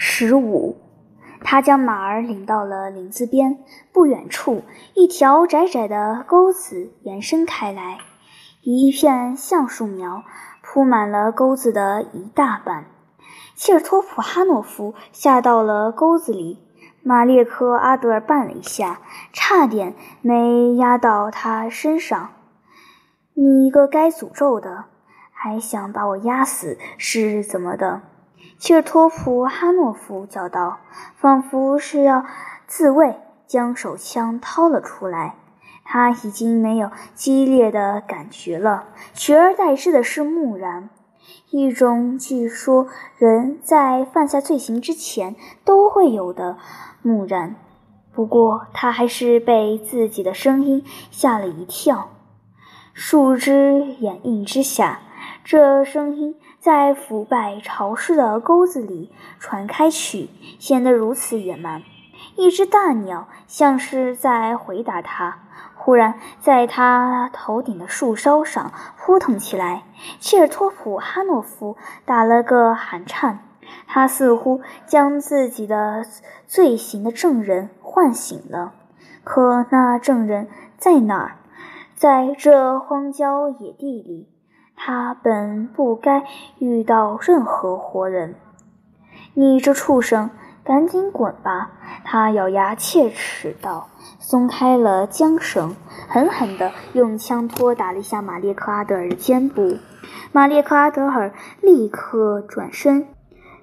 十五，他将马儿领到了林子边，不远处，一条窄窄的沟子延伸开来，一片橡树苗铺满了沟子的一大半。切尔托普哈诺夫下到了沟子里，马列科阿德尔绊了一下，差点没压到他身上。你一个该诅咒的，还想把我压死是怎么的？切尔托普哈诺夫叫道，仿佛是要自卫，将手枪掏了出来。他已经没有激烈的感觉了，取而代之的是木然，一种据说人在犯下罪行之前都会有的木然。不过他还是被自己的声音吓了一跳。树枝掩映之下，这声音。在腐败潮湿的沟子里传开去，显得如此野蛮。一只大鸟像是在回答他，忽然在他头顶的树梢上扑腾起来。切尔托普哈诺夫打了个寒颤，他似乎将自己的罪行的证人唤醒了。可那证人在哪儿？在这荒郊野地里。他本不该遇到任何活人。你这畜生，赶紧滚吧！他咬牙切齿道，松开了缰绳，狠狠地用枪托打了一下马列克阿德尔的肩部。马列克阿德尔立刻转身，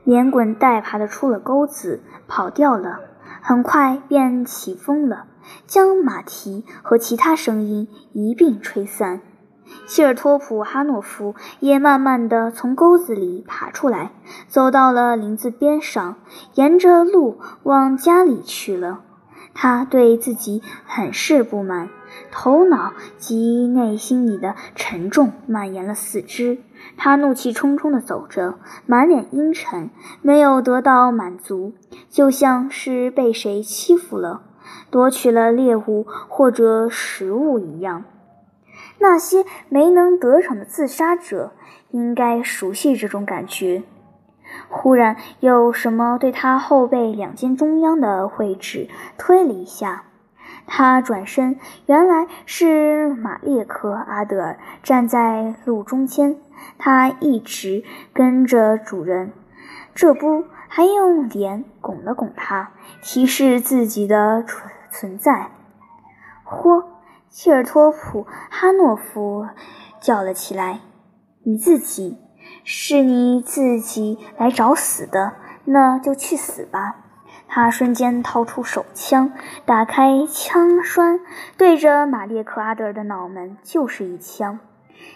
连滚带爬地出了沟子，跑掉了。很快便起风了，将马蹄和其他声音一并吹散。希尔托普哈诺夫也慢慢地从沟子里爬出来，走到了林子边上，沿着路往家里去了。他对自己很是不满，头脑及内心里的沉重蔓延了四肢。他怒气冲冲地走着，满脸阴沉，没有得到满足，就像是被谁欺负了，夺取了猎物或者食物一样。那些没能得逞的自杀者应该熟悉这种感觉。忽然有什么对他后背两肩中央的位置推了一下，他转身，原来是马列克阿德尔站在路中间。他一直跟着主人，这不还用脸拱了拱他，提示自己的存存在。嚯！切尔托普哈诺夫叫了起来：“你自己，是你自己来找死的，那就去死吧！”他瞬间掏出手枪，打开枪栓，对着马列克阿德尔的脑门就是一枪。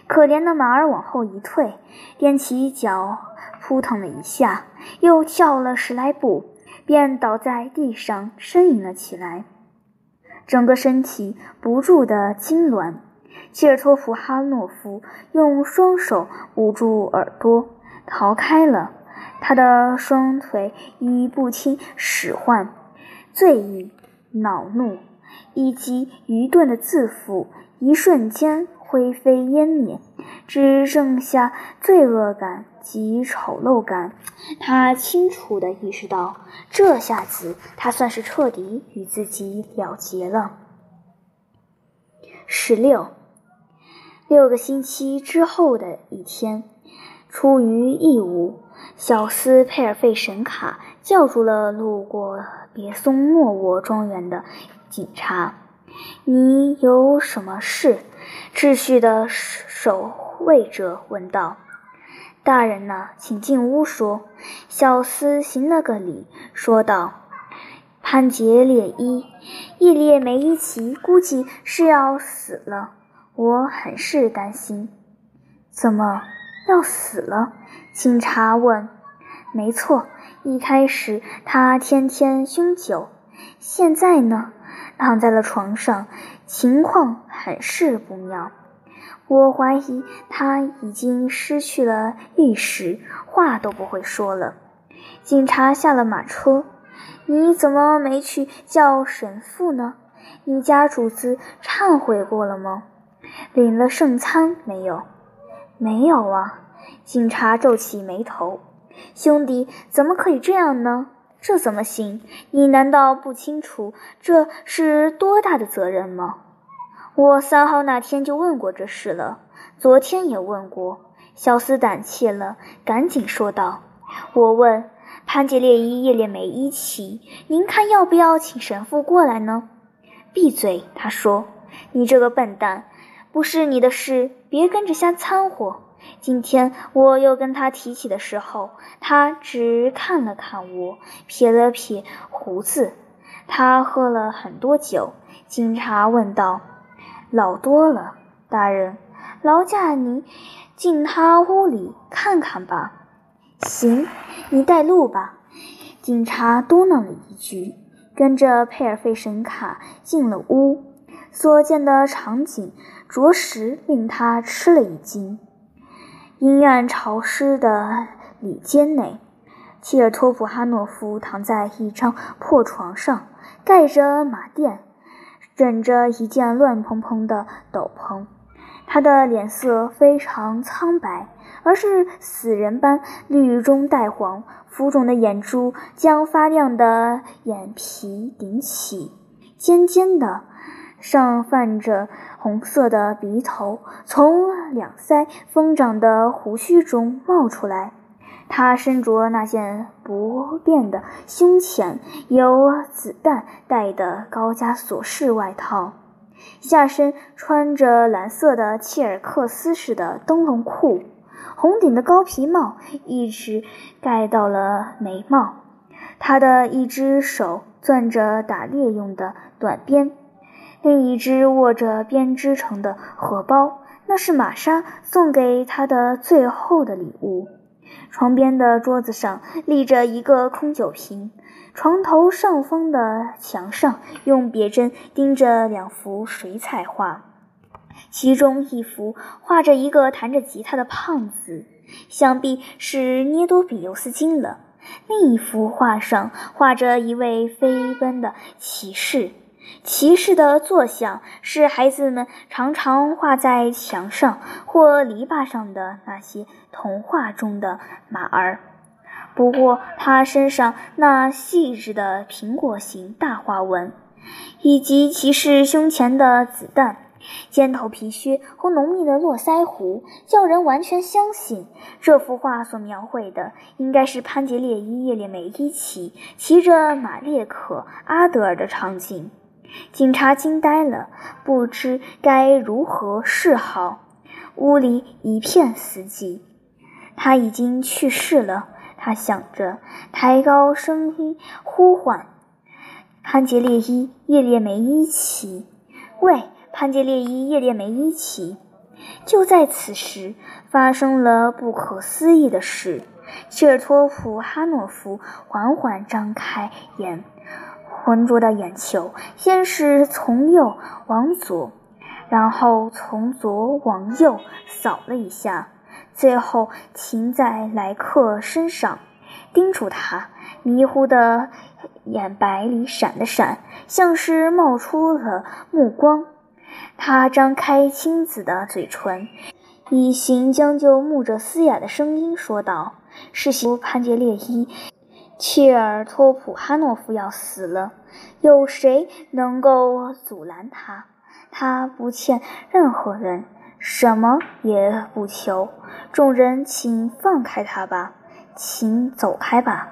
可怜的马儿往后一退，踮起脚扑腾了一下，又跳了十来步，便倒在地上呻吟了起来。整个身体不住地痉挛，切尔托夫哈诺夫用双手捂住耳朵，逃开了。他的双腿已不听使唤，醉意、恼怒以及愚钝的自负，一瞬间灰飞烟灭，只剩下罪恶感。及丑陋感，他清楚地意识到，这下子他算是彻底与自己了结了。十六，六个星期之后的一天，出于义务，小斯佩尔费神卡叫住了路过别松诺沃庄园的警察：“你有什么事？”秩序的守卫者问道。大人呢，请进屋说。小厮行了个礼，说道：“潘杰列伊，伊列梅伊奇估计是要死了，我很是担心。”“怎么要死了？”警察问。“没错，一开始他天天酗酒，现在呢，躺在了床上，情况很是不妙。”我怀疑他已经失去了意识，话都不会说了。警察下了马车，你怎么没去叫神父呢？你家主子忏悔过了吗？领了圣餐没有？没有啊。警察皱起眉头。兄弟，怎么可以这样呢？这怎么行？你难道不清楚这是多大的责任吗？我三号那天就问过这事了，昨天也问过。小厮胆怯了，赶紧说道：“我问潘杰列伊叶列梅伊奇，您看要不要请神父过来呢？”闭嘴！他说：“你这个笨蛋，不是你的事，别跟着瞎掺和。”今天我又跟他提起的时候，他只看了看我，撇了撇胡子。他喝了很多酒。警察问道：“老多了，大人，劳驾你进他屋里看看吧。”“行，你带路吧。”警察嘟囔了一句，跟着佩尔费神卡进了屋。所见的场景着实令他吃了一惊。阴暗潮湿的里间内，切尔托普哈诺夫躺在一张破床上，盖着马垫，枕着一件乱蓬蓬的斗篷。他的脸色非常苍白，而是死人般绿中带黄，浮肿的眼珠将发亮的眼皮顶起，尖尖的。上泛着红色的鼻头从两腮疯长的胡须中冒出来。他身着那件不变的胸前有子弹带的高加索式外套，下身穿着蓝色的切尔克斯式的灯笼裤，红顶的高皮帽一直盖到了眉毛。他的一只手攥着打猎用的短鞭。另一只握着编织成的荷包，那是玛莎送给他的最后的礼物。床边的桌子上立着一个空酒瓶，床头上方的墙上用别针钉着两幅水彩画，其中一幅画着一个弹着吉他的胖子，想必是捏多比尤斯金了；另一幅画上画着一位飞奔的骑士。骑士的坐像是孩子们常常画在墙上或篱笆上的那些童话中的马儿。不过，他身上那细致的苹果形大花纹，以及骑士胸前的子弹、尖头皮靴和浓密的络腮胡，叫人完全相信这幅画所描绘的应该是潘杰列伊叶列梅伊奇骑着马列可阿德尔的场景。警察惊呆了，不知该如何是好。屋里一片死寂。他已经去世了，他想着，抬高声音呼唤：“潘杰列伊叶列梅伊奇，喂，潘杰列伊叶列梅伊奇！”就在此时，发生了不可思议的事。切尔托普哈诺夫缓缓张开眼。浑浊的眼球先是从右往左，然后从左往右扫了一下，最后停在莱克身上，盯住他。迷糊的眼白里闪了闪，像是冒出了目光。他张开青紫的嘴唇，以行将就木着嘶哑的声音说道：“是西潘杰列伊。”切尔托普哈诺夫要死了，有谁能够阻拦他？他不欠任何人，什么也不求。众人，请放开他吧，请走开吧。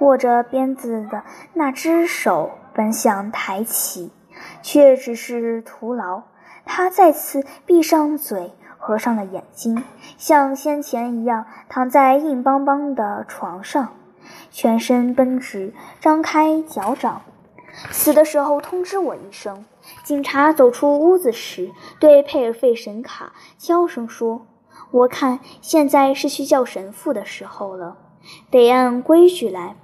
握着鞭子的那只手本想抬起，却只是徒劳。他再次闭上嘴，合上了眼睛，像先前一样躺在硬邦邦的床上。全身绷直，张开脚掌。死的时候通知我一声。警察走出屋子时，对佩尔费神卡悄声说：“我看现在是去叫神父的时候了，得按规矩来，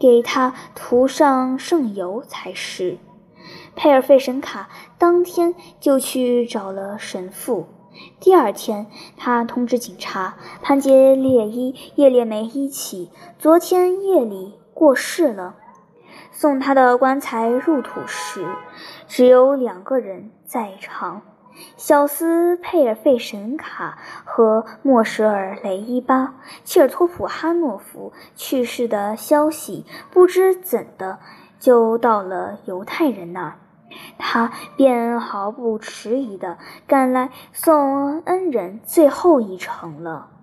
给他涂上圣油才是。”佩尔费神卡当天就去找了神父。第二天，他通知警察，潘杰列伊叶列梅一起昨天夜里过世了。送他的棺材入土时，只有两个人在场，小斯佩尔费神卡和莫舍尔雷伊巴切尔托普哈诺夫去世的消息，不知怎的就到了犹太人那儿，他便毫不迟疑地赶来送恩人最后一程了。